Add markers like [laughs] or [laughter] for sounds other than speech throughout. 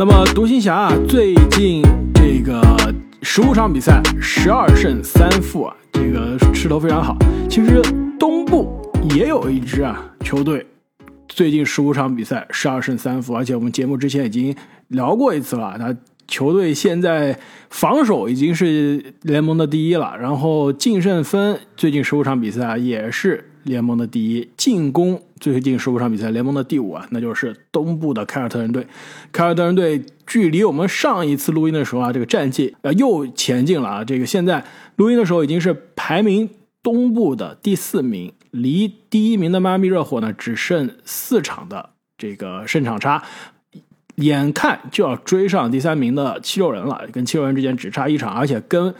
那么独行侠啊，最近这个十五场比赛十二胜三负啊，这个势头非常好。其实东部也有一支啊球队，最近十五场比赛十二胜三负，而且我们节目之前已经聊过一次了。他球队现在防守已经是联盟的第一了，然后净胜分最近十五场比赛也是。联盟的第一进攻，最近十五场比赛联盟的第五啊，那就是东部的凯尔特人队。凯尔特人队距离我们上一次录音的时候啊，这个战绩呃又前进了啊。这个现在录音的时候已经是排名东部的第四名，离第一名的迈阿密热火呢只剩四场的这个胜场差，眼看就要追上第三名的七六人了，跟七六人之间只差一场，而且跟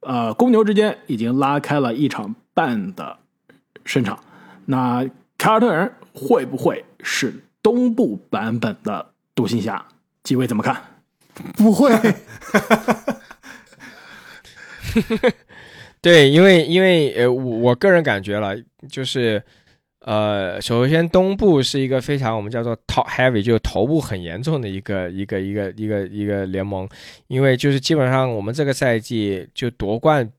呃公牛之间已经拉开了一场半的。胜场，那凯尔特人会不会是东部版本的独行侠？几位怎么看？不会。[laughs] 对，因为因为呃，我我个人感觉了，就是呃，首先东部是一个非常我们叫做 top heavy，就是头部很严重的一个一个一个一个一个联盟，因为就是基本上我们这个赛季就夺冠。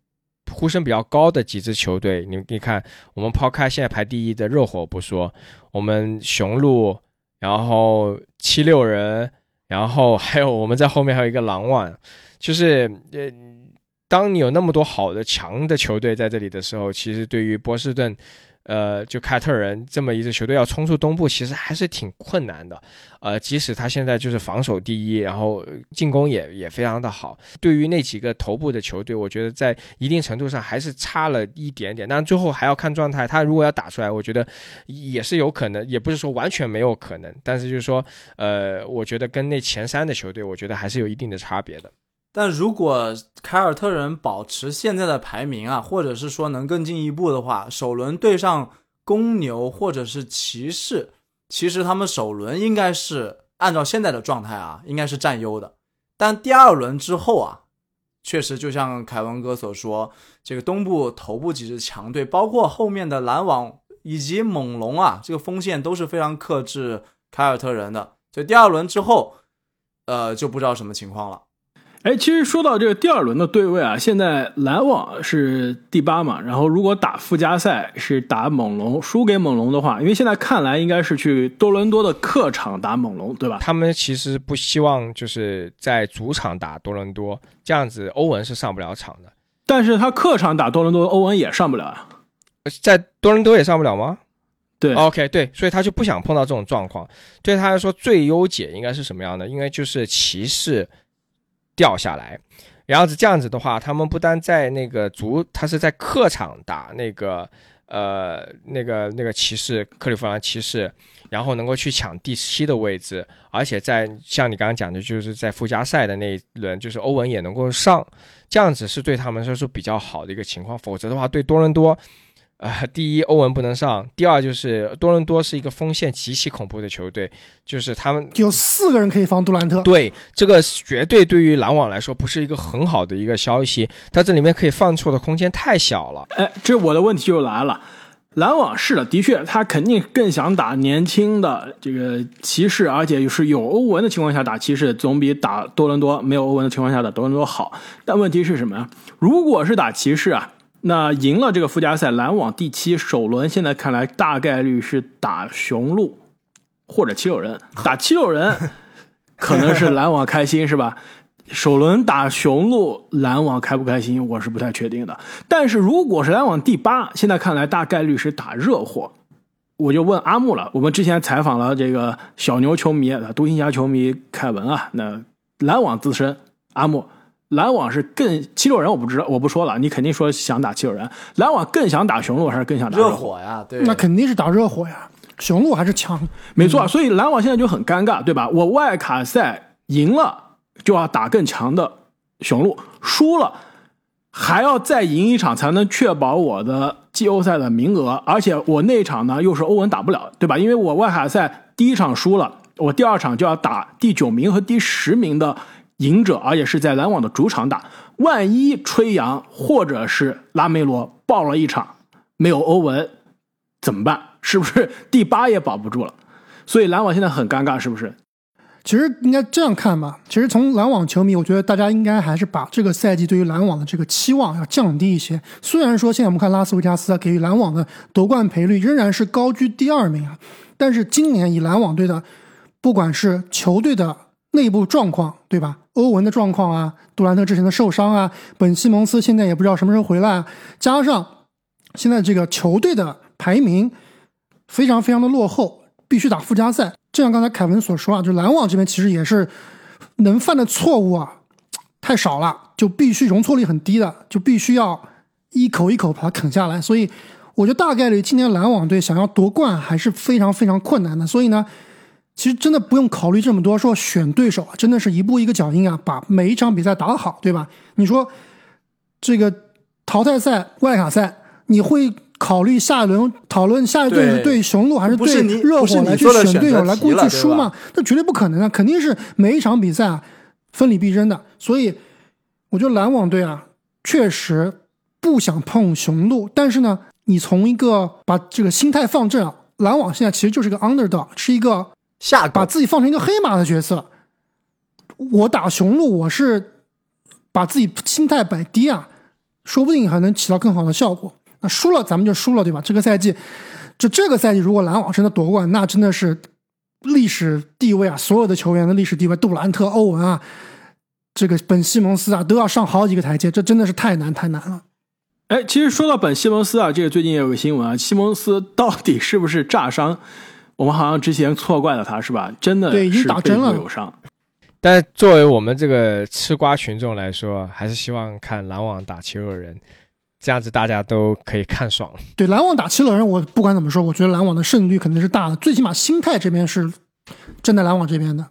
呼声比较高的几支球队，你你看，我们抛开现在排第一的热火不说，我们雄鹿，然后七六人，然后还有我们在后面还有一个狼万，就是呃，当你有那么多好的强的球队在这里的时候，其实对于波士顿。呃，就凯尔特人这么一支球队要冲出东部，其实还是挺困难的。呃，即使他现在就是防守第一，然后进攻也也非常的好。对于那几个头部的球队，我觉得在一定程度上还是差了一点点。但最后还要看状态，他如果要打出来，我觉得也是有可能，也不是说完全没有可能。但是就是说，呃，我觉得跟那前三的球队，我觉得还是有一定的差别的。但如果凯尔特人保持现在的排名啊，或者是说能更进一步的话，首轮对上公牛或者是骑士，其实他们首轮应该是按照现在的状态啊，应该是占优的。但第二轮之后啊，确实就像凯文哥所说，这个东部头部几支强队，包括后面的篮网以及猛龙啊，这个锋线都是非常克制凯尔特人的。所以第二轮之后，呃，就不知道什么情况了。哎，其实说到这个第二轮的对位啊，现在篮网是第八嘛，然后如果打附加赛是打猛龙，输给猛龙的话，因为现在看来应该是去多伦多的客场打猛龙，对吧？他们其实不希望就是在主场打多伦多，这样子欧文是上不了场的。但是他客场打多伦多，欧文也上不了啊，在多伦多也上不了吗？对，OK，对，所以他就不想碰到这种状况。对他来说，最优解应该是什么样的？应该就是骑士。掉下来，然后是这样子的话，他们不单在那个足，他是在客场打那个呃那个那个骑士克利夫兰骑士，然后能够去抢第七的位置，而且在像你刚刚讲的，就是在附加赛的那一轮，就是欧文也能够上，这样子是对他们说是比较好的一个情况，否则的话对多伦多。啊，第一，欧文不能上；第二，就是多伦多是一个锋线极其恐怖的球队，就是他们有四个人可以防杜兰特。对，这个绝对对于篮网来说不是一个很好的一个消息，他这里面可以犯错的空间太小了。哎，这我的问题就来了，篮网是的，的确他肯定更想打年轻的这个骑士，而且是有欧文的情况下打骑士，总比打多伦多没有欧文的情况下打多伦多好。但问题是什么呀？如果是打骑士啊？那赢了这个附加赛，篮网第七，首轮现在看来大概率是打雄鹿或者七六人。[laughs] 打七六人可能是篮网开心是吧？首轮打雄鹿，篮网开不开心我是不太确定的。但是如果是篮网第八，现在看来大概率是打热火。我就问阿木了，我们之前采访了这个小牛球迷、独行侠球迷凯文啊，那篮网自身，阿木。篮网是更七六人，我不知道，我不说了。你肯定说想打七六人，篮网更想打雄鹿还是更想打热火呀？对，那肯定是打热火呀。雄鹿还是强，没错。所以篮网现在就很尴尬，对吧？我外卡赛赢了就要打更强的雄鹿，输了还要再赢一场才能确保我的季后赛的名额。而且我那场呢又是欧文打不了，对吧？因为我外卡赛第一场输了，我第二场就要打第九名和第十名的。赢者，而且是在篮网的主场打。万一吹杨或者是拉梅罗爆了一场，没有欧文怎么办？是不是 [laughs] 第八也保不住了？所以篮网现在很尴尬，是不是？其实应该这样看吧。其实从篮网球迷，我觉得大家应该还是把这个赛季对于篮网的这个期望要降低一些。虽然说现在我们看拉斯维加斯啊，给予篮网的夺冠赔率仍然是高居第二名啊，但是今年以篮网队的，不管是球队的内部状况，对吧？欧文的状况啊，杜兰特之前的受伤啊，本西蒙斯现在也不知道什么时候回来，加上现在这个球队的排名非常非常的落后，必须打附加赛。就像刚才凯文所说啊，就篮网这边其实也是能犯的错误啊太少了，就必须容错率很低的，就必须要一口一口把它啃下来。所以我觉得大概率今年篮网队想要夺冠还是非常非常困难的。所以呢，其实真的不用考虑这么多，说选对手啊，真的是一步一个脚印啊，把每一场比赛打好，对吧？你说这个淘汰赛、外卡赛，你会？考虑下一轮讨论下一队是对雄鹿还是对热火来去选队友来过去输吗？那绝对不可能啊！肯定是每一场比赛啊分里必争的。所以我觉得篮网队啊确实不想碰雄鹿，但是呢，你从一个把这个心态放正啊，篮网现在其实就是个 underdog，是一个下把自己放成一个黑马的角色。我打雄鹿，我是把自己心态摆低啊，说不定还能起到更好的效果。那输了咱们就输了，对吧？这个赛季，就这个赛季，如果篮网真的夺冠，那真的是历史地位啊！所有的球员的历史地位，杜兰特、欧文啊，这个本西蒙斯啊，都要上好几个台阶，这真的是太难太难了。哎，其实说到本西蒙斯啊，这个最近也有个新闻啊，西蒙斯到底是不是炸伤？我们好像之前错怪了他，是吧？真的对，已经打针了，有伤。但作为我们这个吃瓜群众来说，还是希望看篮网打七六人。这样子大家都可以看爽。[laughs] 对篮网打七六人，我不管怎么说，我觉得篮网的胜率肯定是大的，最起码心态这边是站在篮网这边的。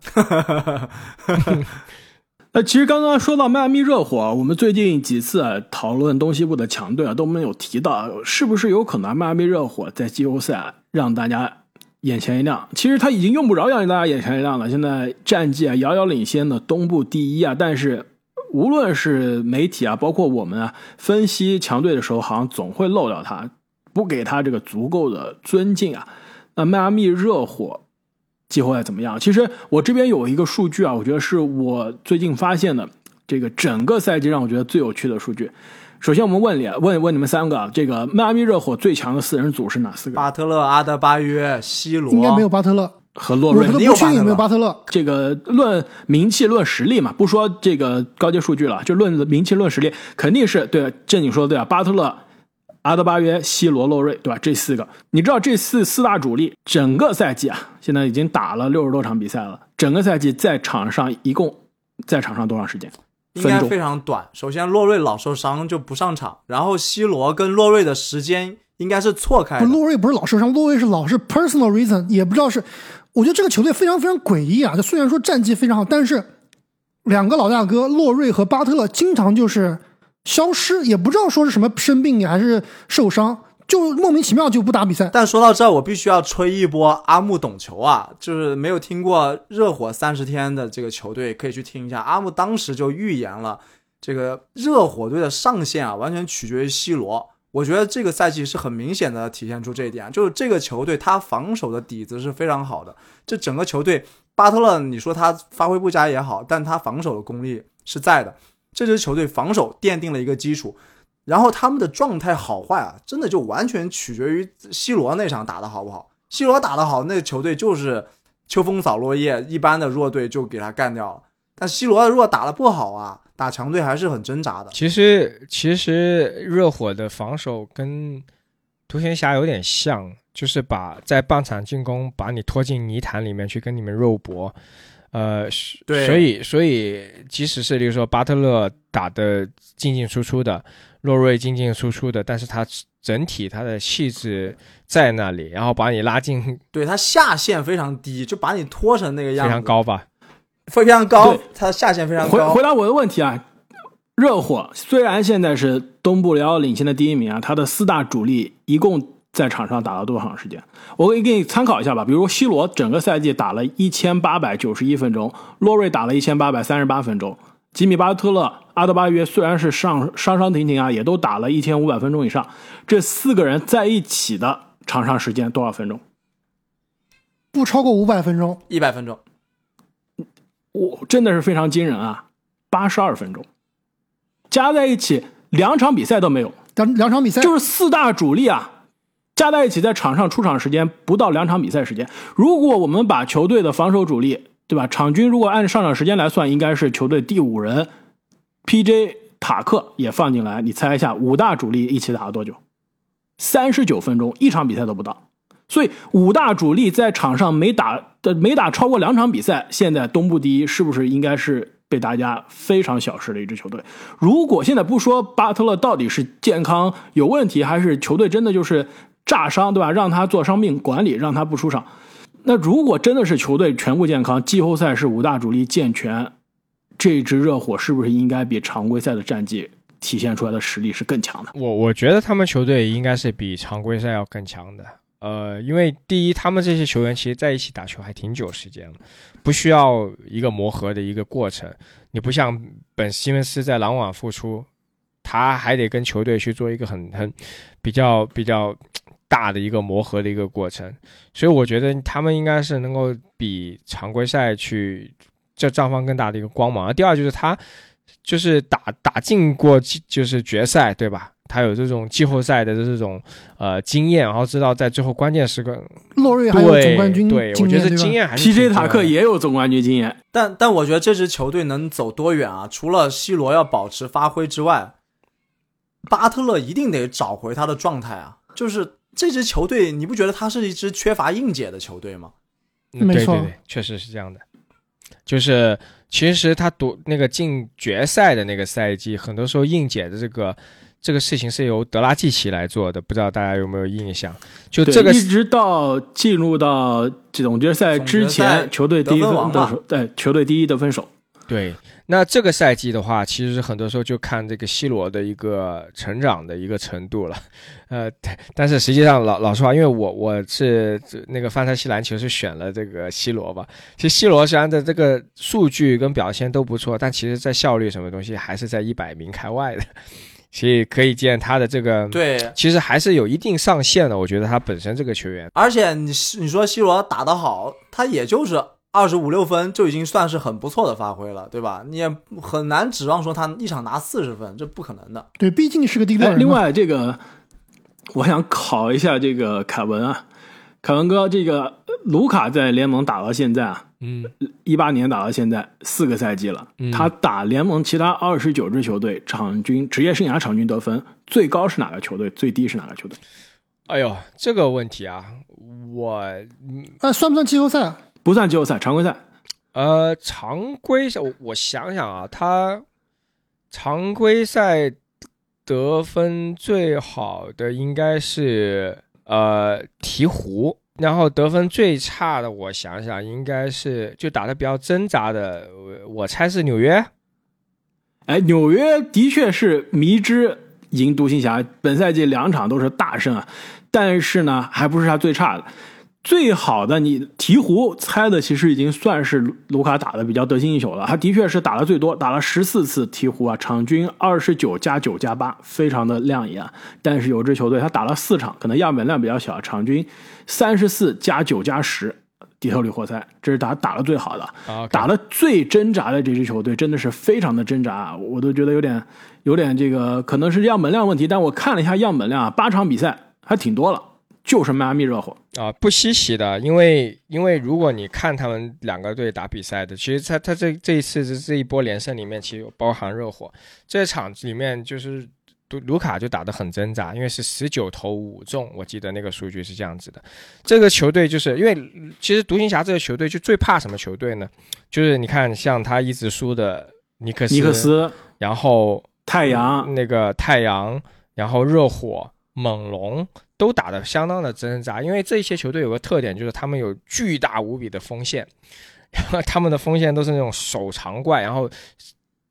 那，[laughs] 其实刚刚说到迈阿密热火，我们最近几次讨论东西部的强队啊，都没有提到是不是有可能迈阿密热火在季后赛让大家眼前一亮。其实他已经用不着让大家眼前一亮了，现在战绩啊遥遥领先的东部第一啊，但是。无论是媒体啊，包括我们啊，分析强队的时候，好像总会漏掉他，不给他这个足够的尊敬啊。那迈阿密热火季后赛怎么样？其实我这边有一个数据啊，我觉得是我最近发现的这个整个赛季让我觉得最有趣的数据。首先，我们问你，问问你们三个啊，这个迈阿密热火最强的四人组是哪四个？巴特勒、阿德巴约、西罗，应该没有巴特勒。和洛瑞，你有没有巴特勒？这个论名气、论实力嘛，不说这个高阶数据了，就论名气、论实力，肯定是对。这你说的对啊，巴特勒、阿德巴约、西罗、洛瑞，对吧？这四个，你知道这四四大主力整个赛季啊，现在已经打了六十多场比赛了，整个赛季在场上一共在场上多长时间？应该非常短。首先，洛瑞老受伤就不上场，然后西罗跟洛瑞的时间应该是错开。洛瑞不是老受伤，洛瑞是老是 personal reason，也不知道是。我觉得这个球队非常非常诡异啊！就虽然说战绩非常好，但是两个老大哥洛瑞和巴特勒经常就是消失，也不知道说是什么生病还是受伤，就莫名其妙就不打比赛。但说到这儿，我必须要吹一波阿木懂球啊！就是没有听过热火三十天的这个球队，可以去听一下。阿木当时就预言了，这个热火队的上限啊，完全取决于西罗。我觉得这个赛季是很明显的体现出这一点，就是这个球队他防守的底子是非常好的。这整个球队，巴特勒你说他发挥不佳也好，但他防守的功力是在的。这支球队防守奠定了一个基础，然后他们的状态好坏啊，真的就完全取决于 C 罗那场打的好不好。C 罗打得好，那球队就是秋风扫落叶，一般的弱队就给他干掉了。但 C 罗如果打得不好啊。打强队还是很挣扎的。其实，其实热火的防守跟独行侠有点像，就是把在半场进攻把你拖进泥潭里面去跟你们肉搏。呃，对，所以，所以即使是比如说巴特勒打的进进出出的，洛瑞进进出出的，但是他整体他的气质在那里，然后把你拉进，[laughs] 对他下限非常低，就把你拖成那个样子，非常高吧。非常高，它下限非常高。回回答我的问题啊，热火虽然现在是东部遥遥领先的第一名啊，他的四大主力一共在场上打了多长时间？我可以给你参考一下吧。比如西罗整个赛季打了一千八百九十一分钟，洛瑞打了一千八百三十八分钟，吉米巴特勒、阿德巴约虽然是上伤伤停停啊，也都打了一千五百分钟以上。这四个人在一起的场上时间多少分钟？不超过五百分钟，一百分钟。我真的是非常惊人啊，八十二分钟，加在一起两场比赛都没有，两两场比赛就是四大主力啊，加在一起在场上出场时间不到两场比赛时间。如果我们把球队的防守主力，对吧？场均如果按上场时间来算，应该是球队第五人，P.J. 塔克也放进来，你猜一下，五大主力一起打了多久？三十九分钟，一场比赛都不到。所以五大主力在场上没打的没打超过两场比赛，现在东部第一是不是应该是被大家非常小视的一支球队？如果现在不说巴特勒到底是健康有问题，还是球队真的就是炸伤，对吧？让他做伤病管理，让他不出场。那如果真的是球队全部健康，季后赛是五大主力健全，这支热火是不是应该比常规赛的战绩体现出来的实力是更强的？我我觉得他们球队应该是比常规赛要更强的。呃，因为第一，他们这些球员其实在一起打球还挺久时间了，不需要一个磨合的一个过程。你不像本西蒙斯在篮网复出，他还得跟球队去做一个很很比较比较大的一个磨合的一个过程。所以我觉得他们应该是能够比常规赛去这绽放更大的一个光芒。第二就是他就是打打进过就是决赛，对吧？他有这种季后赛的这种呃经验，然后知道在最后关键时刻，洛瑞还有总冠军对，我觉得经验还是 P.J. 塔克也有总冠军经验，但但我觉得这支球队能走多远啊？除了 C 罗要保持发挥之外，巴特勒一定得找回他的状态啊！就是这支球队，你不觉得他是一支缺乏硬解的球队吗？没错，对对对，确实是这样的。就是其实他夺那个进决赛的那个赛季，很多时候硬解的这个。这个事情是由德拉季奇来做的，不知道大家有没有印象？就这个一直到进入到总决赛之前，球队第一得手，对，球队第一得分手。对，那这个赛季的话，其实很多时候就看这个 C 罗的一个成长的一个程度了。呃，但是实际上老老实话，因为我我是那个范特西篮球是选了这个 C 罗吧。其实 C 罗虽然的这个数据跟表现都不错，但其实在效率什么东西还是在一百名开外的。[laughs] 所以可以见他的这个对，其实还是有一定上限的。我觉得他本身这个球员，而且你你说 C 罗打得好，他也就是二十五六分就已经算是很不错的发挥了，对吧？你也很难指望说他一场拿四十分，这不可能的。对，毕竟是个第六人。另外，这个我想考一下这个凯文啊，凯文哥，这个卢卡在联盟打到现在啊。嗯，一八年打到现在四个赛季了，他打联盟其他二十九支球队，场均职业生涯场均得分最高是哪个球队？最低是哪个球队？哎呦，这个问题啊，我那算不算季后赛？不算季后赛，常规赛。呃，常规赛，我想想啊，他常规赛得分最好的应该是呃鹈鹕。然后得分最差的，我想想，应该是就打的比较挣扎的，我猜是纽约。哎，纽约的确是迷之赢独行侠，本赛季两场都是大胜啊，但是呢，还不是他最差的。最好的，你鹈鹕猜的其实已经算是卢卡打的比较得心应手了。他的确是打的最多，打了十四次鹈鹕啊，场均二十九加九加八，非常的亮眼。但是有支球队他打了四场，可能样本量比较小，场均三十四加九加十，底特律活塞，这是打打的最好的，打的最挣扎的这支球队，真的是非常的挣扎，我都觉得有点有点这个可能是样本量问题。但我看了一下样本量，八场比赛还挺多了。就是迈阿密热火啊，不稀奇的，因为因为如果你看他们两个队打比赛的，其实他他这这一次这这一波连胜里面，其实有包含热火这场里面，就是卢卢卡就打得很挣扎，因为是十九投五中，我记得那个数据是这样子的。这个球队就是因为其实独行侠这个球队就最怕什么球队呢？就是你看像他一直输的尼克斯，尼克斯，然后太阳那个太阳，然后热火。猛龙都打得相当的挣扎，因为这些球队有个特点，就是他们有巨大无比的锋线，他们的锋线都是那种手长怪，然后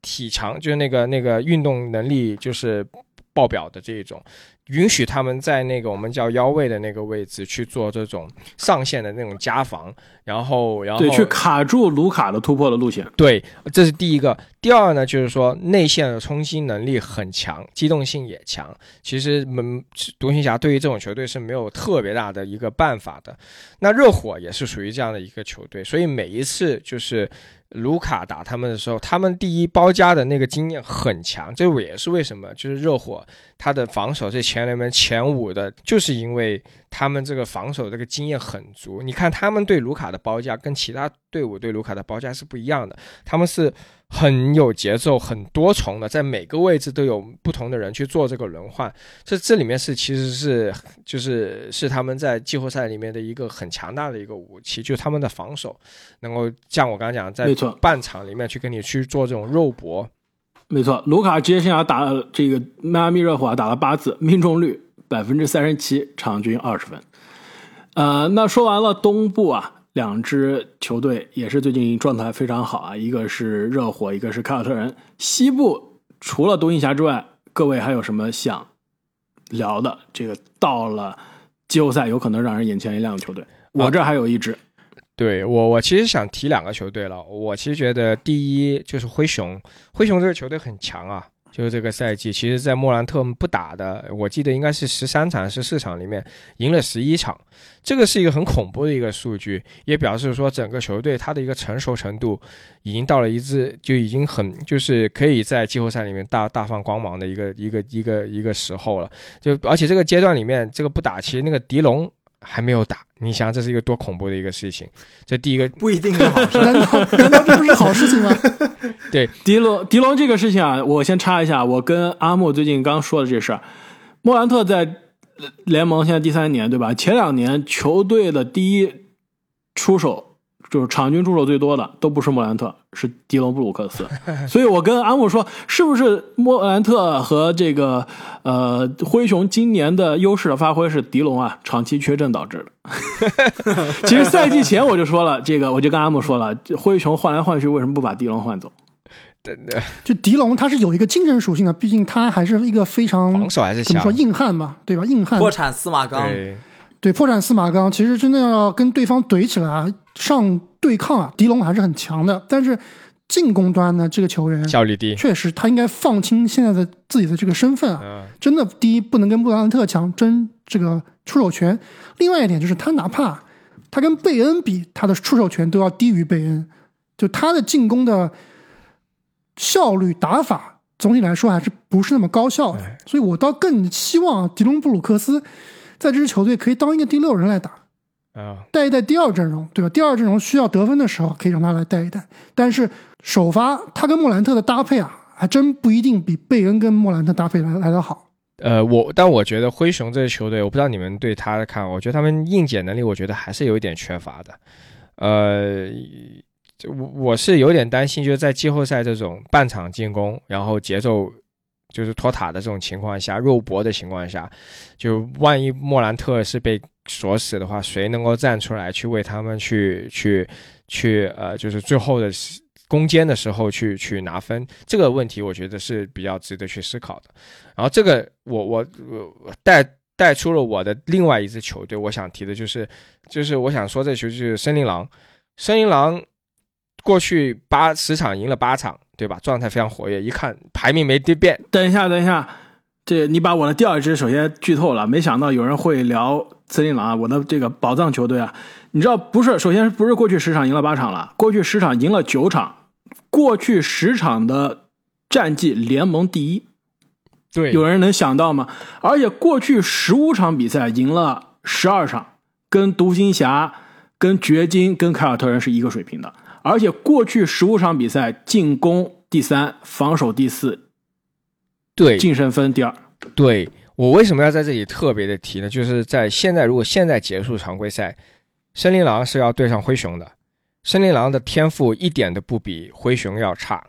体长就是那个那个运动能力就是爆表的这一种。允许他们在那个我们叫腰位的那个位置去做这种上线的那种加防，然后然后对去卡住卢卡的突破的路线。对，这是第一个。第二呢，就是说内线的冲击能力很强，机动性也强。其实门独行侠对于这种球队是没有特别大的一个办法的。那热火也是属于这样的一个球队，所以每一次就是卢卡打他们的时候，他们第一包夹的那个经验很强，这也是为什么就是热火他的防守是前联盟前五的，就是因为他们这个防守这个经验很足。你看他们对卢卡的包夹跟其他队伍对卢卡的包夹是不一样的，他们是。很有节奏，很多重的，在每个位置都有不同的人去做这个轮换。这这里面是其实是就是是他们在季后赛里面的一个很强大的一个武器，就是他们的防守能够像我刚刚讲，在半场里面去跟你去做这种肉搏。没错，卢卡职业生涯打了这个迈阿密热火打了八次，命中率百分之三十七，场均二十分。呃，那说完了东部啊。两支球队也是最近状态非常好啊，一个是热火，一个是凯尔特人。西部除了独行侠之外，各位还有什么想聊的？这个到了季后赛有可能让人眼前一亮的球队，我这还有一支。对我，我其实想提两个球队了。我其实觉得第一就是灰熊，灰熊这个球队很强啊。就是这个赛季，其实，在莫兰特不打的，我记得应该是十三场十四场里面赢了十一场，这个是一个很恐怖的一个数据，也表示说整个球队他的一个成熟程度已经到了一致，就已经很就是可以在季后赛里面大大放光芒的一个一个一个一个时候了。就而且这个阶段里面，这个不打，其实那个迪龙。还没有打，你想这是一个多恐怖的一个事情？这第一个不一定是好事，[laughs] 难道难道这不是好事情吗？[laughs] 对，迪龙迪龙这个事情啊，我先插一下，我跟阿木最近刚说的这事儿，莫兰特在联盟现在第三年对吧？前两年球队的第一出手。就是场均出手最多的都不是莫兰特，是迪隆布鲁克斯，所以我跟阿姆说，是不是莫兰特和这个呃灰熊今年的优势的发挥是迪龙啊长期缺阵导致的？[laughs] 其实赛季前我就说了，这个我就跟阿姆说了，灰熊换来换去为什么不把迪龙换走？对对，就迪龙他是有一个精神属性的，毕竟他还是一个非常防守还是怎么说硬汉嘛，对吧？硬汉破产司马刚。对，破产司马刚，其实真的要跟对方怼起来上对抗啊，狄龙还是很强的。但是进攻端呢，这个球员效率低，确实他应该放轻现在的自己的这个身份啊。真的，第一不能跟布兰特强争这个出手权，另外一点就是他哪怕他跟贝恩比，他的出手权都要低于贝恩，就他的进攻的效率打法总体来说还是不是那么高效的。所以我倒更希望迪隆布鲁克斯。在这支球队可以当一个第六人来打，啊，带一带第二阵容，对吧？第二阵容需要得分的时候，可以让他来带一带。但是首发他跟莫兰特的搭配啊，还真不一定比贝恩跟莫兰特搭配来来的好。呃，我但我觉得灰熊这支球队，我不知道你们对他的看法，我觉得他们硬解能力，我觉得还是有一点缺乏的。呃，我我是有点担心，就是在季后赛这种半场进攻，然后节奏。就是托塔的这种情况下，肉搏的情况下，就万一莫兰特是被锁死的话，谁能够站出来去为他们去去去呃，就是最后的攻坚的时候去去拿分？这个问题我觉得是比较值得去思考的。然后这个我我我带带出了我的另外一支球队，我想提的就是就是我想说这球就是森林狼，森林狼过去八十场赢了八场。对吧？状态非常活跃，一看排名没变。等一下，等一下，这你把我的第二支首先剧透了。没想到有人会聊森林狼啊，我的这个宝藏球队啊。你知道不是？首先不是过去十场赢了八场了，过去十场赢了九场，过去十场的战绩联盟第一。对，有人能想到吗？而且过去十五场比赛赢了十二场，跟独行侠、跟掘金、跟凯尔特人是一个水平的。而且过去十五场比赛，进攻第三，防守第四，对，净胜分第二。对我为什么要在这里特别的提呢？就是在现在，如果现在结束常规赛，森林狼是要对上灰熊的，森林狼的天赋一点都不比灰熊要差，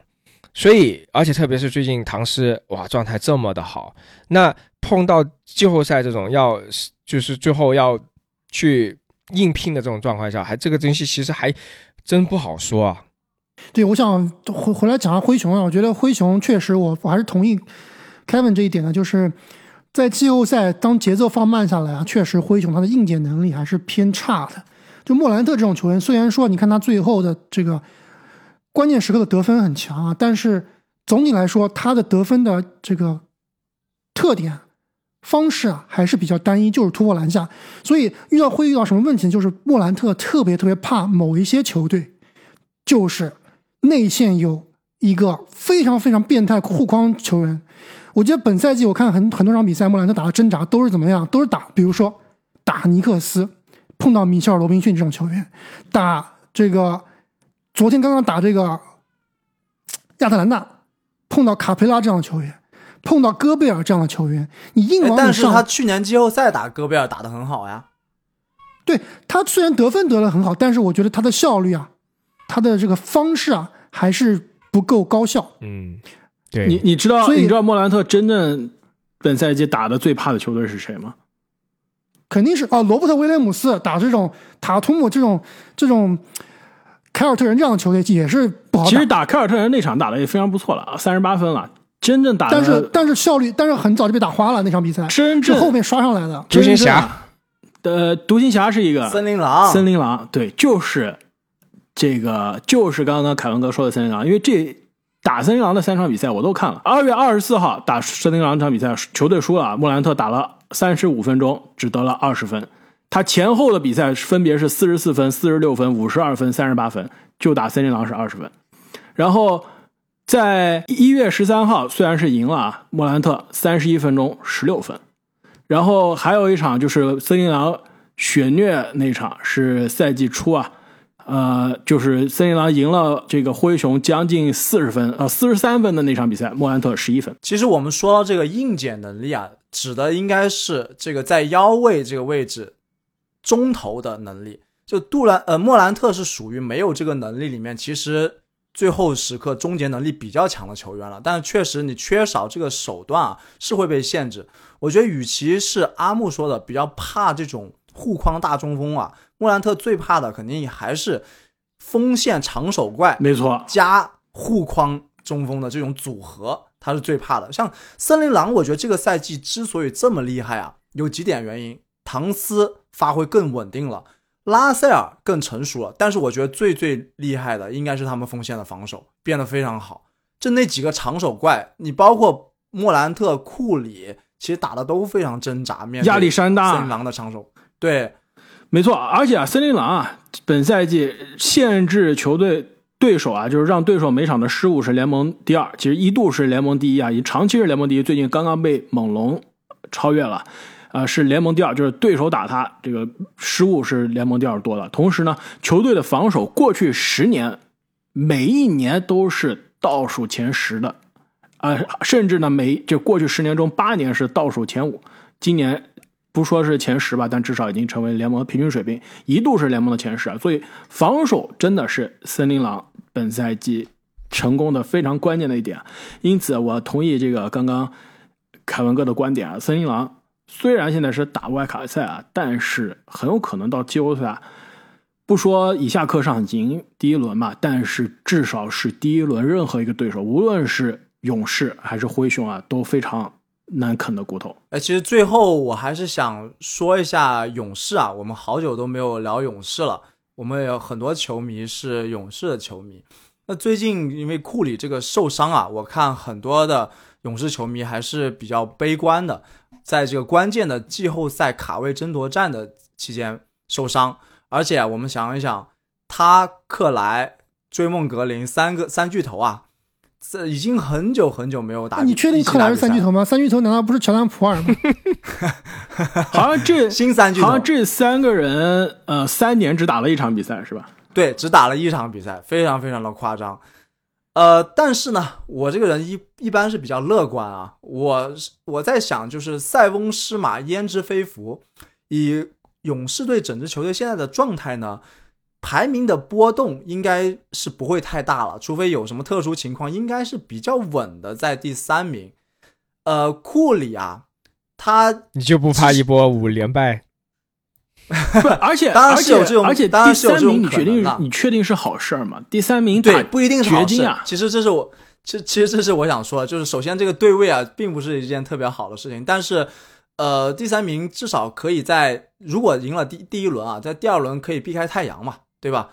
所以而且特别是最近唐诗哇状态这么的好，那碰到季后赛这种要就是最后要去应聘的这种状况下，还这个东西其实还。真不好说啊！对，我想回回来讲下灰熊啊。我觉得灰熊确实，我我还是同意 Kevin 这一点的，就是在季后赛当节奏放慢下来啊，确实灰熊他的应届能力还是偏差的。就莫兰特这种球员，虽然说你看他最后的这个关键时刻的得分很强啊，但是总体来说他的得分的这个特点。方式啊还是比较单一，就是突破篮下，所以遇到会遇到什么问题？就是莫兰特特别特别怕某一些球队，就是内线有一个非常非常变态护框球员。我记得本赛季我看很很多场比赛，莫兰特打的挣扎都是怎么样？都是打，比如说打尼克斯，碰到米切尔罗宾逊这种球员，打这个昨天刚刚打这个亚特兰大，碰到卡佩拉这样的球员，碰到戈贝尔这样的球员，你硬往里但是他，去年季后赛打戈贝尔打得很好呀。对他虽然得分得的很好，但是我觉得他的效率啊，他的这个方式啊，还是不够高效。嗯，对，你你知道所以你知道莫兰特真正本赛季打的最怕的球队是谁吗？肯定是啊，罗伯特威廉姆斯打这种塔图姆这种这种凯尔特人这样的球队也是不好打。其实打凯尔特人那场打的也非常不错了啊，三十八分了。真正打的，但是但是效率，但是很早就被打花了那场比赛，真正是后面刷上来的。独行侠呃，独行侠是一个森林狼，森林狼，对，就是这个，就是刚刚凯文哥说的森林狼，因为这打森林狼的三场比赛我都看了。二月二十四号打森林狼这场比赛，球队输了，莫兰特打了三十五分钟，只得了二十分。他前后的比赛分别是四十四分、四十六分、五十二分、三十八分，就打森林狼是二十分。然后在一月十三号，虽然是赢了啊，莫兰特三十一分钟十六分。然后还有一场就是森林狼血虐那场，是赛季初啊，呃，就是森林狼赢了这个灰熊将近四十分，呃，四十三分的那场比赛，莫兰特十一分。其实我们说到这个硬解能力啊，指的应该是这个在腰位这个位置中投的能力。就杜兰呃莫兰特是属于没有这个能力里面，其实最后时刻终结能力比较强的球员了。但是确实你缺少这个手段啊，是会被限制。我觉得与其是阿木说的比较怕这种护框大中锋啊，莫兰特最怕的肯定还是锋线长手怪。没错，加护框中锋的这种组合，他是最怕的。像森林狼，我觉得这个赛季之所以这么厉害啊，有几点原因：唐斯发挥更稳定了，拉塞尔更成熟了。但是我觉得最最厉害的应该是他们锋线的防守变得非常好。就那几个长手怪，你包括莫兰特、库里，其实打的都非常挣扎。面亚历山大森林狼的长手，对，没错，而且啊，森林狼啊，本赛季限制球队对手啊，就是让对手每场的失误是联盟第二，其实一度是联盟第一啊，也长期是联盟第一，最近刚刚被猛龙超越了。呃，是联盟第二，就是对手打他这个失误是联盟第二多的。同时呢，球队的防守过去十年每一年都是倒数前十的，啊、甚至呢每就过去十年中八年是倒数前五，今年不说是前十吧，但至少已经成为联盟的平均水平，一度是联盟的前十啊。所以防守真的是森林狼本赛季成功的非常关键的一点。因此，我同意这个刚刚凯文哥的观点啊，森林狼虽然现在是打外卡赛啊，但是很有可能到季后赛，不说以下课上赢第一轮吧，但是至少是第一轮任何一个对手，无论是勇士还是灰熊啊，都非常难啃的骨头。哎，其实最后我还是想说一下勇士啊，我们好久都没有聊勇士了。我们有很多球迷是勇士的球迷。那最近因为库里这个受伤啊，我看很多的勇士球迷还是比较悲观的，在这个关键的季后赛卡位争夺战的期间受伤。而且我们想一想，他、克莱、追梦格林三个三巨头啊，这已经很久很久没有打。那你确定克莱是三巨头吗？三巨头难道不是乔丹、普尔吗？[laughs] 好像这 [laughs] 新三巨头好像这三个人，呃，三年只打了一场比赛是吧？对，只打了一场比赛，非常非常的夸张。呃，但是呢，我这个人一一般是比较乐观啊。我我在想，就是塞翁失马焉知非福，以勇士队整支球队现在的状态呢，排名的波动应该是不会太大了，除非有什么特殊情况，应该是比较稳的，在第三名。呃，库里啊，他你就不怕一波五连败？不，[laughs] 而且当然而且是有这种而且当然是有这种可确定能的你确定是好事儿吗？第三名对，不一定是好事掘金啊。其实这是我，其其实这是我想说的，就是首先这个对位啊，并不是一件特别好的事情，但是，呃，第三名至少可以在如果赢了第第一轮啊，在第二轮可以避开太阳嘛，对吧？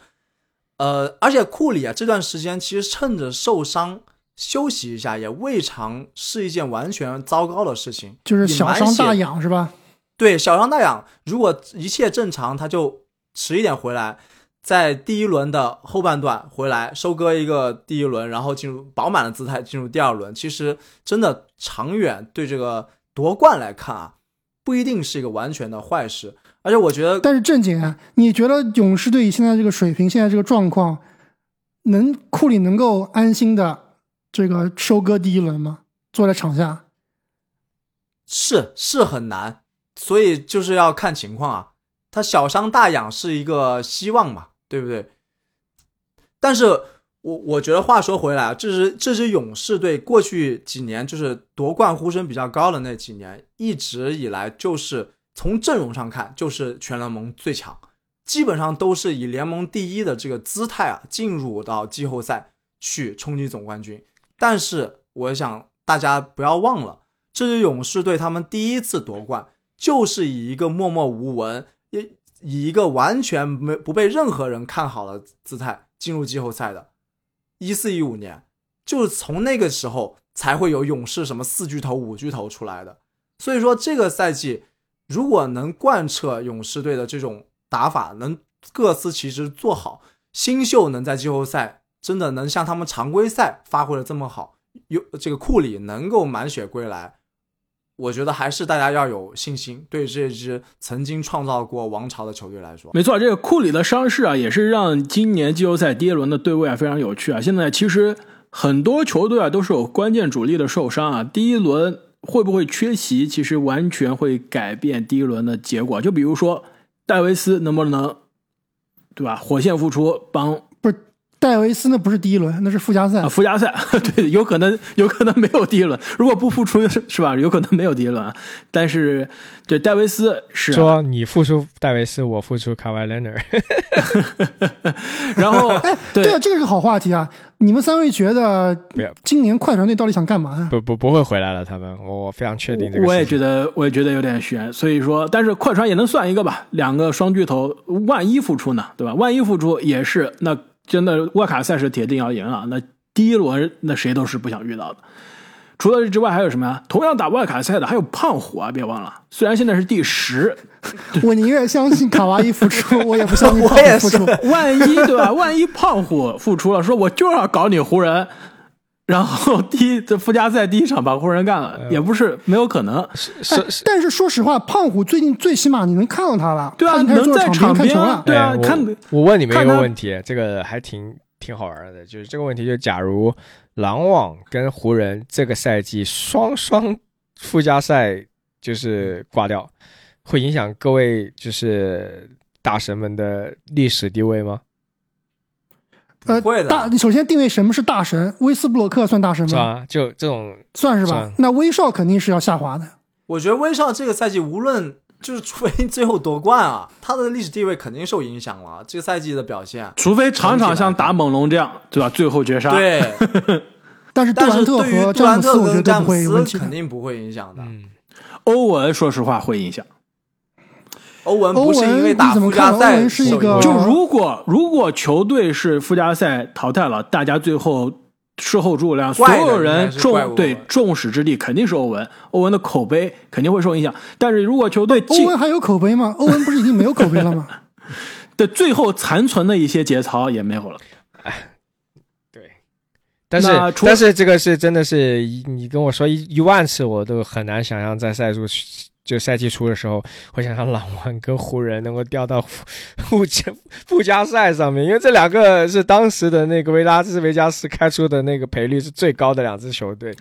呃，而且库里啊这段时间其实趁着受伤休息一下，也未尝是一件完全糟糕的事情，就是小伤大养。养是吧？对，小伤大养，如果一切正常，他就迟一点回来。在第一轮的后半段回来收割一个第一轮，然后进入饱满的姿态进入第二轮，其实真的长远对这个夺冠来看啊，不一定是一个完全的坏事。而且我觉得，但是正经啊，你觉得勇士队以现在这个水平，现在这个状况，能库里能够安心的这个收割第一轮吗？坐在场下，是是很难，所以就是要看情况啊。他小伤大养是一个希望嘛，对不对？但是我我觉得话说回来啊，这支这支勇士队过去几年就是夺冠呼声比较高的那几年，一直以来就是从阵容上看就是全联盟最强，基本上都是以联盟第一的这个姿态啊进入到季后赛去冲击总冠军。但是我想大家不要忘了，这支勇士队他们第一次夺冠就是以一个默默无闻。也以一个完全没不被任何人看好的姿态进入季后赛的，一四一五年，就是从那个时候才会有勇士什么四巨头、五巨头出来的。所以说，这个赛季如果能贯彻勇士队的这种打法，能各司其职做好，新秀能在季后赛真的能像他们常规赛发挥的这么好，有这个库里能够满血归来。我觉得还是大家要有信心，对这支曾经创造过王朝的球队来说，没错，这个库里的伤势啊，也是让今年季后赛第一轮的对位啊非常有趣啊。现在其实很多球队啊都是有关键主力的受伤啊，第一轮会不会缺席，其实完全会改变第一轮的结果。就比如说戴维斯能不能，对吧？火线复出帮。戴维斯那不是第一轮，那是附加赛。啊附加赛，对，有可能，有可能没有第一轮。如果不复出，是吧？有可能没有第一轮。但是，对戴维斯是说你复出戴维斯，我复出卡瓦莱纳。[laughs] 然后，哎，对啊，这个是个好话题啊。你们三位觉得，今年快船队到底想干嘛？不不不会回来了，他们，我非常确定这个。我也觉得，我也觉得有点悬。所以说，但是快船也能算一个吧。两个双巨头，万一复出呢？对吧？万一复出也是那。真的，外卡赛是铁定要赢了。那第一轮，那谁都是不想遇到的。除了这之外，还有什么呀？同样打外卡赛的还有胖虎啊！别忘了，虽然现在是第十，我宁愿相信卡哇伊复出，我也不相信胖虎复出。万一对吧？万一胖虎复出了，说我就要搞你湖人。然后第一这附加赛第一场把湖人干了，也不是没有可能。是是，但是说实话，胖虎最近最起码你能看到他了，对啊，能在场边看球了，对啊。看，我问你们一个问题，这个还挺挺好玩的，就是这个问题，就假如篮网跟湖人这个赛季双双附加赛就是挂掉，会影响各位就是大神们的历史地位吗？呃，大，你首先定位什么是大神？威斯布鲁克算大神吗？啊，就这种算是吧。那威少肯定是要下滑的。我觉得威少这个赛季无论就是除非最后夺冠啊，他的历史地位肯定受影响了。这个赛季的表现，除非场场像打猛龙这样，对吧？最后绝杀。对。[laughs] 但是杜兰特和詹姆斯，我觉得不会肯定不会影响的。欧文，说实话会影响。欧文不是因为打附加赛，就如果如果球队是附加赛淘汰了，大家最后事后诸葛亮，所有人众对众矢之的肯定是欧文，欧文的口碑肯定会受影响。但是如果球队欧文还有口碑吗？欧文不是已经没有口碑了吗？[laughs] 对，最后残存的一些节操也没有了。哎，[laughs] 对，但是但是这个是真的是你跟我说一一万次，我都很难想象在赛出就赛季初的时候，会想让朗湾跟湖人能够掉到 [laughs] 附加附加赛上面，因为这两个是当时的那个维拉斯维加斯开出的那个赔率是最高的两支球队。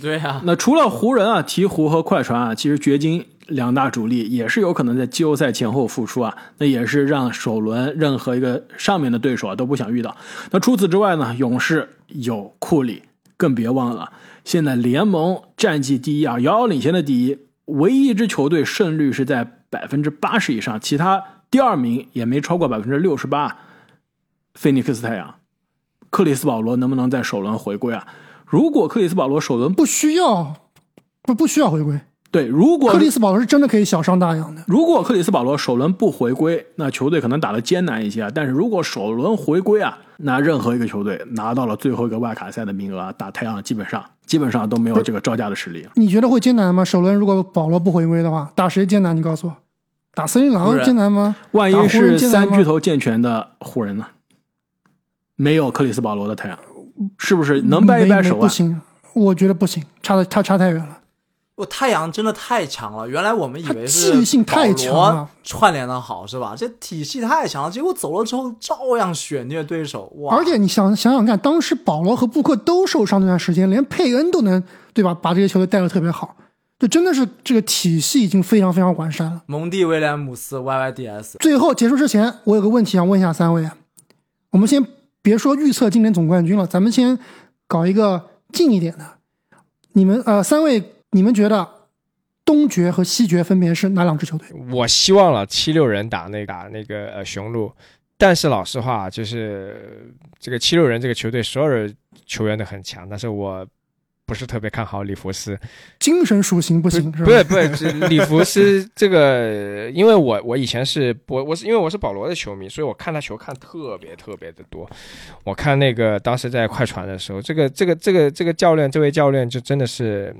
对啊，那除了湖人啊、鹈鹕和快船啊，其实掘金两大主力也是有可能在季后赛前后复出啊，那也是让首轮任何一个上面的对手啊都不想遇到。那除此之外呢，勇士有库里，更别忘了现在联盟战绩第一啊，遥遥领先的第一。唯一一支球队胜率是在百分之八十以上，其他第二名也没超过百分之六十八。菲尼克斯太阳，克里斯保罗能不能在首轮回归啊？如果克里斯保罗首轮不需要，不不需要回归。对，如果克里斯保罗是真的可以小伤大养的。如果克里斯保罗首轮不回归，那球队可能打得艰难一些啊。但是如果首轮回归啊，那任何一个球队拿到了最后一个外卡赛的名额，打太阳基本上基本上都没有这个招架的实力。你觉得会艰难吗？首轮如果保罗不回归的话，打谁艰难？你告诉我。打森林狼艰难吗？万一是三巨头健全的湖人呢？没有克里斯保罗的太阳，是不是能掰一掰手腕？没没不行，我觉得不行，差的他差太远了。我太阳真的太强了，原来我们以为是纪律性太强 [laughs] 串联的好是吧？这体系太强了，结果走了之后照样血虐对手，哇！而且你想想想看，当时保罗和布克都受伤那段时间，连佩恩都能对吧，把这些球队带的特别好，就真的是这个体系已经非常非常完善了。蒙蒂威廉姆斯 YYDS，最后结束之前，我有个问题想问一下三位，我们先别说预测今年总冠军了，咱们先搞一个近一点的。你们呃，三位，你们觉得东决和西决分别是哪两支球队？我希望了七六人打那打那个呃雄鹿，但是老实话，就是这个七六人这个球队所有人球员都很强，但是我不是特别看好里弗斯。精神属性不行？不是不是，这里弗斯这个，因为我我以前是我我是因为我是保罗的球迷，所以我看他球看特别特别的多。我看那个当时在快船的时候，这个这个这个这个教练，这位教练就真的是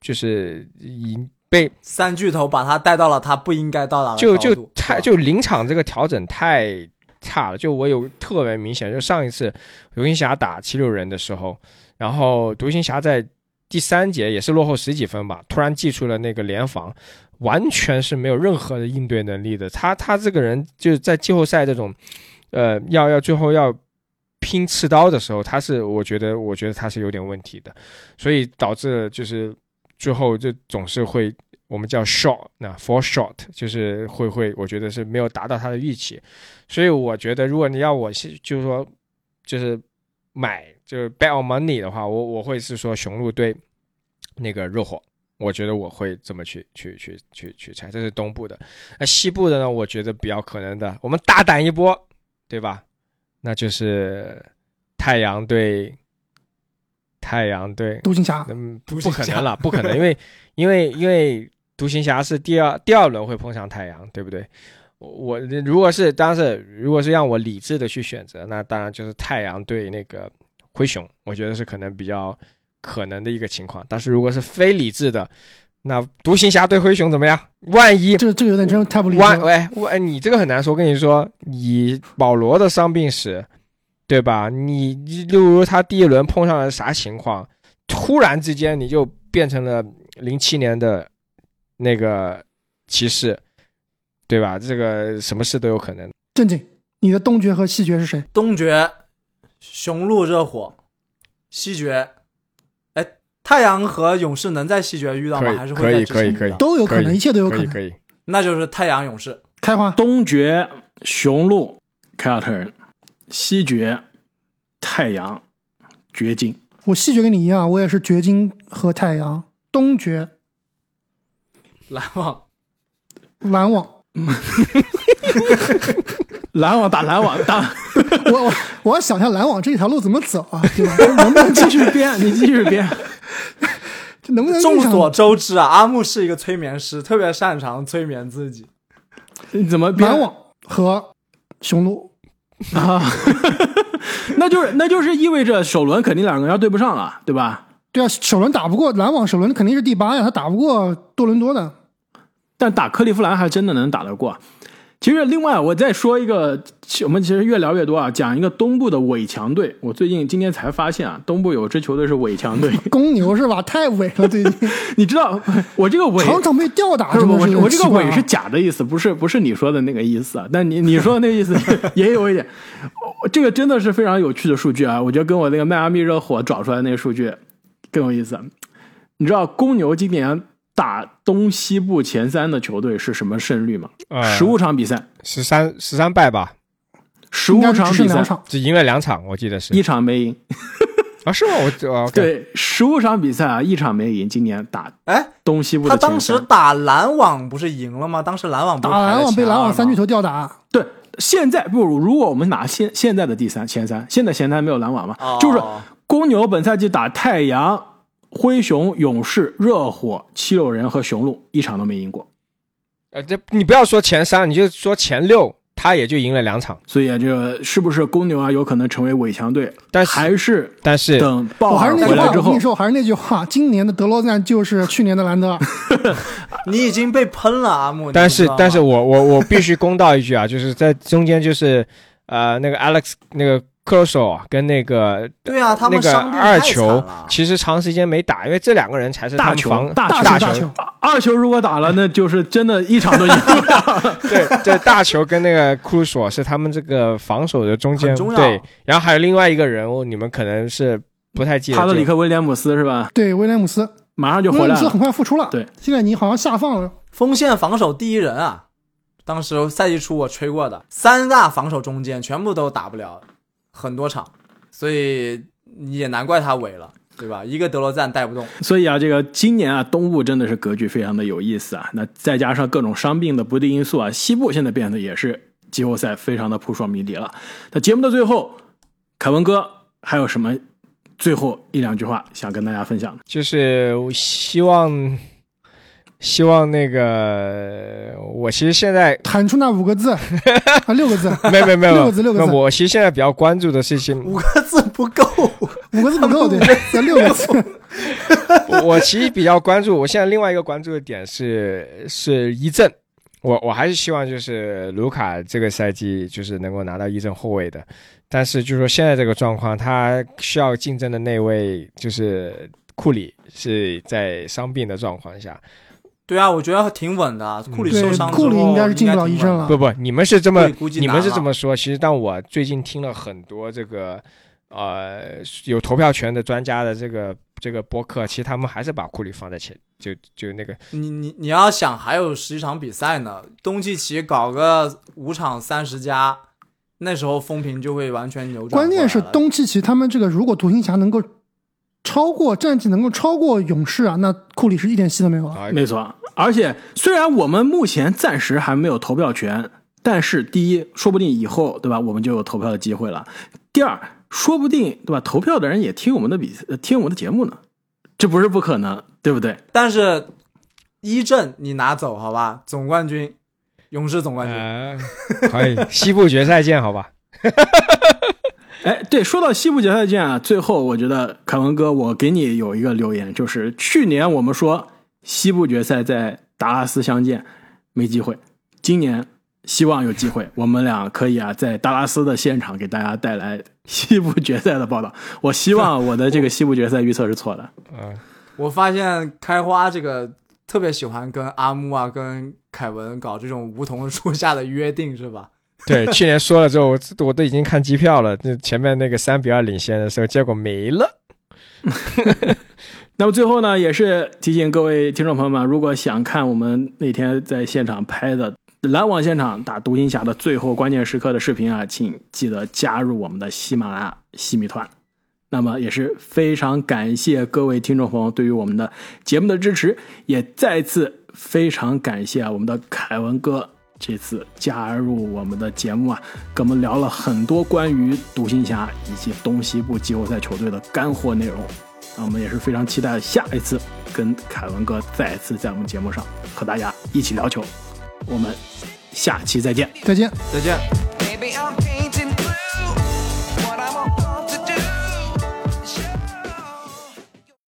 就是以被三巨头把他带到了他不应该到达的就就太就临场这个调整太差了，就我有特别明显，就上一次独行侠打七六人的时候，然后独行侠在第三节也是落后十几分吧，突然祭出了那个联防，完全是没有任何的应对能力的。他他这个人就是在季后赛这种，呃，要要最后要拼刺刀的时候，他是我觉得我觉得他是有点问题的，所以导致就是最后就总是会我们叫 short，那 for short 就是会会，我觉得是没有达到他的预期，所以我觉得如果你要我就是说就是买就是 bet on money 的话，我我会是说雄鹿对那个热火。我觉得我会这么去去去去去猜，这是东部的。那西部的呢？我觉得比较可能的，我们大胆一波，对吧？那就是太阳对太阳对独行侠嗯，不可能了，不可能，因为因为因为独行侠是第二第二轮会碰上太阳，对不对？我我如果是当然是如果是让我理智的去选择，那当然就是太阳对那个灰熊，我觉得是可能比较可能的一个情况。但是如果是非理智的，那独行侠对灰熊怎么样？万一这这个有点真的太不理智了。万喂喂，你这个很难说。我跟你说，以保罗的伤病史，对吧？你你例如他第一轮碰上了啥情况，突然之间你就变成了零七年的那个骑士，对吧？这个什么事都有可能。正经，你的东决和西决是谁？东决雄鹿热火，西决，哎，太阳和勇士能在西决遇到吗？还是可会在之以可以可以都有可能，一切都有可能。可以可以，那就是太阳勇士。开花，东决雄鹿凯尔特人，西决太阳掘金。我西决跟你一样，我也是掘金和太阳。东决篮网，篮网，篮网打篮网打，[laughs] 我我我要想一下篮网这条路怎么走啊，对吧？能不能继续编，你继续编。[laughs] 这能不能 [laughs] 众所周知啊，阿木是一个催眠师，特别擅长催眠自己。你怎么编篮网和雄鹿？啊？[laughs] 那就是那就是意味着首轮肯定两个人要对不上了，对吧？对啊，首轮打不过篮网，首轮肯定是第八呀，他打不过多伦多的。但打克利夫兰还真的能打得过。其实，另外我再说一个，我们其实越聊越多啊，讲一个东部的伪强队。我最近今天才发现啊，东部有支球队是伪强队。[laughs] 公牛是吧？太伪了，最近 [laughs] 你知道，我这个伪常常被吊打，不是我真的是我这个伪是假的意思，不是不是你说的那个意思啊。但你你说的那个意思也有一点，哦这个真的是非常有趣的数据啊！我觉得跟我那个迈阿密热火找出来那个数据更有意思。你知道公牛今年打东西部前三的球队是什么胜率吗？呃十五场比赛，十三十三败吧，十五场比赛，只赢了两场，我记得是一场没赢。啊，是吗？我哦对，十五场比赛啊，一场没赢。今年打哎，东西部他当时打篮网不是赢了吗？当时篮网打篮网被篮网三巨头。头吊打，对，现在不如如果我们拿现现在的第三前三，现在前三没有篮网嘛，哦就是公牛本赛季打太阳、灰熊、勇士、热火、七六人和雄鹿，一场都没赢过。呃，这你不要说前三，你就说前六，他也就赢了两场。所以啊，这个是不是公牛啊有可能成为伪强队？但是还是但是等鲍我还尔是那句话，回来之后我跟你，说，我还是那句话，今年的德罗赞就是去年的兰德尔。[laughs] 你已经被喷了，阿木。但是但是我我我必须公道一句啊，就是在中间就是呃那个 Alex 那个克罗索跟那个对啊，他们那个二球其实长时间没打，因为这两个人才是大球大大球大球二球如果打了，那就是真的一场都赢不了。对，这大球跟那个库鲁索是他们这个防守的中间对，然后还有另外一个人物，你们可能是不太记得，哈德里克威廉姆斯是吧？对，威廉姆斯，马上就威廉姆斯很回来了。快复出了。对，现在你好像下放了。锋线防守第一人啊！当时赛季初我吹过的，三大防守中间全部都打不了很多场，所以也难怪他萎了，对吧？一个德罗赞带不动，所以啊，这个今年啊，东部真的是格局非常的有意思啊。那再加上各种伤病的不利因素啊，西部现在变得也是季后赛非常的扑朔迷离了。那节目的最后，凯文哥还有什么最后一两句话想跟大家分享的？就是我希望希望那个我其实现在喊出那五个字 [laughs] 啊，六个字，没有没有没有六个字六个字那我其实现在比较关注的事情，五个字不够。五个字不够，对，要六个字。我 [laughs] 我其实比较关注，我现在另外一个关注的点是是一阵，我我还是希望就是卢卡这个赛季就是能够拿到一阵后卫的，但是就是说现在这个状况，他需要竞争的那位就是库里是在伤病的状况下，对啊，我觉得挺稳的啊。库里受伤之后库里应该是进不了挺一阵了不不，你们是这么估计你们是这么说，其实但我最近听了很多这个呃有投票权的专家的这个这个播客，其实他们还是把库里放在前，就就那个你你你要想还有十几场比赛呢，东契奇搞个五场三十加，那时候风评就会完全扭转。关键是东契奇他们这个，如果独行侠能够超过战绩，能够超过勇士啊，那库里是一点戏都没有了。啊没错，而且虽然我们目前暂时还没有投票权，但是第一，说不定以后对吧，我们就有投票的机会了；第二，说不定对吧，投票的人也听我们的比呃听我们的节目呢，这不是不可能，对不对？但是一阵你拿走好吧，总冠军，勇士总冠军。呃，可以西部决赛见，好吧？[laughs] 哎，对，说到西部决赛见啊，最后我觉得凯文哥，我给你有一个留言，就是去年我们说西部决赛在达拉斯相见没机会，今年希望有机会，我们俩可以啊在达拉斯的现场给大家带来西部决赛的报道。我希望我的这个西部决赛预测是错的。[laughs] 嗯，我发现开花这个特别喜欢跟阿木啊、跟凯文搞这种梧桐树下的约定，是吧？[laughs] 对，去年说了之后，我我都已经看机票了，这前面那个三比二领先的时候，结果没了。[laughs] 那么最后呢，也是提醒各位听众朋友们，如果想看我们那天在现场拍的篮网现场打独行侠的最后关键时刻的视频啊，请记得加入我们的喜马拉雅西米团。那么也是非常感谢各位听众朋友对于我们的节目的支持，也再次非常感谢我们的凯文哥这次加入我们的节目啊，跟我们聊了很多关于独行侠以及东西部季后赛球队的干货内容。那我们也是非常期待下一次跟凯文哥再次在我们节目上和大家一起聊球。我们下期再见。再见。再见。Baby, I'm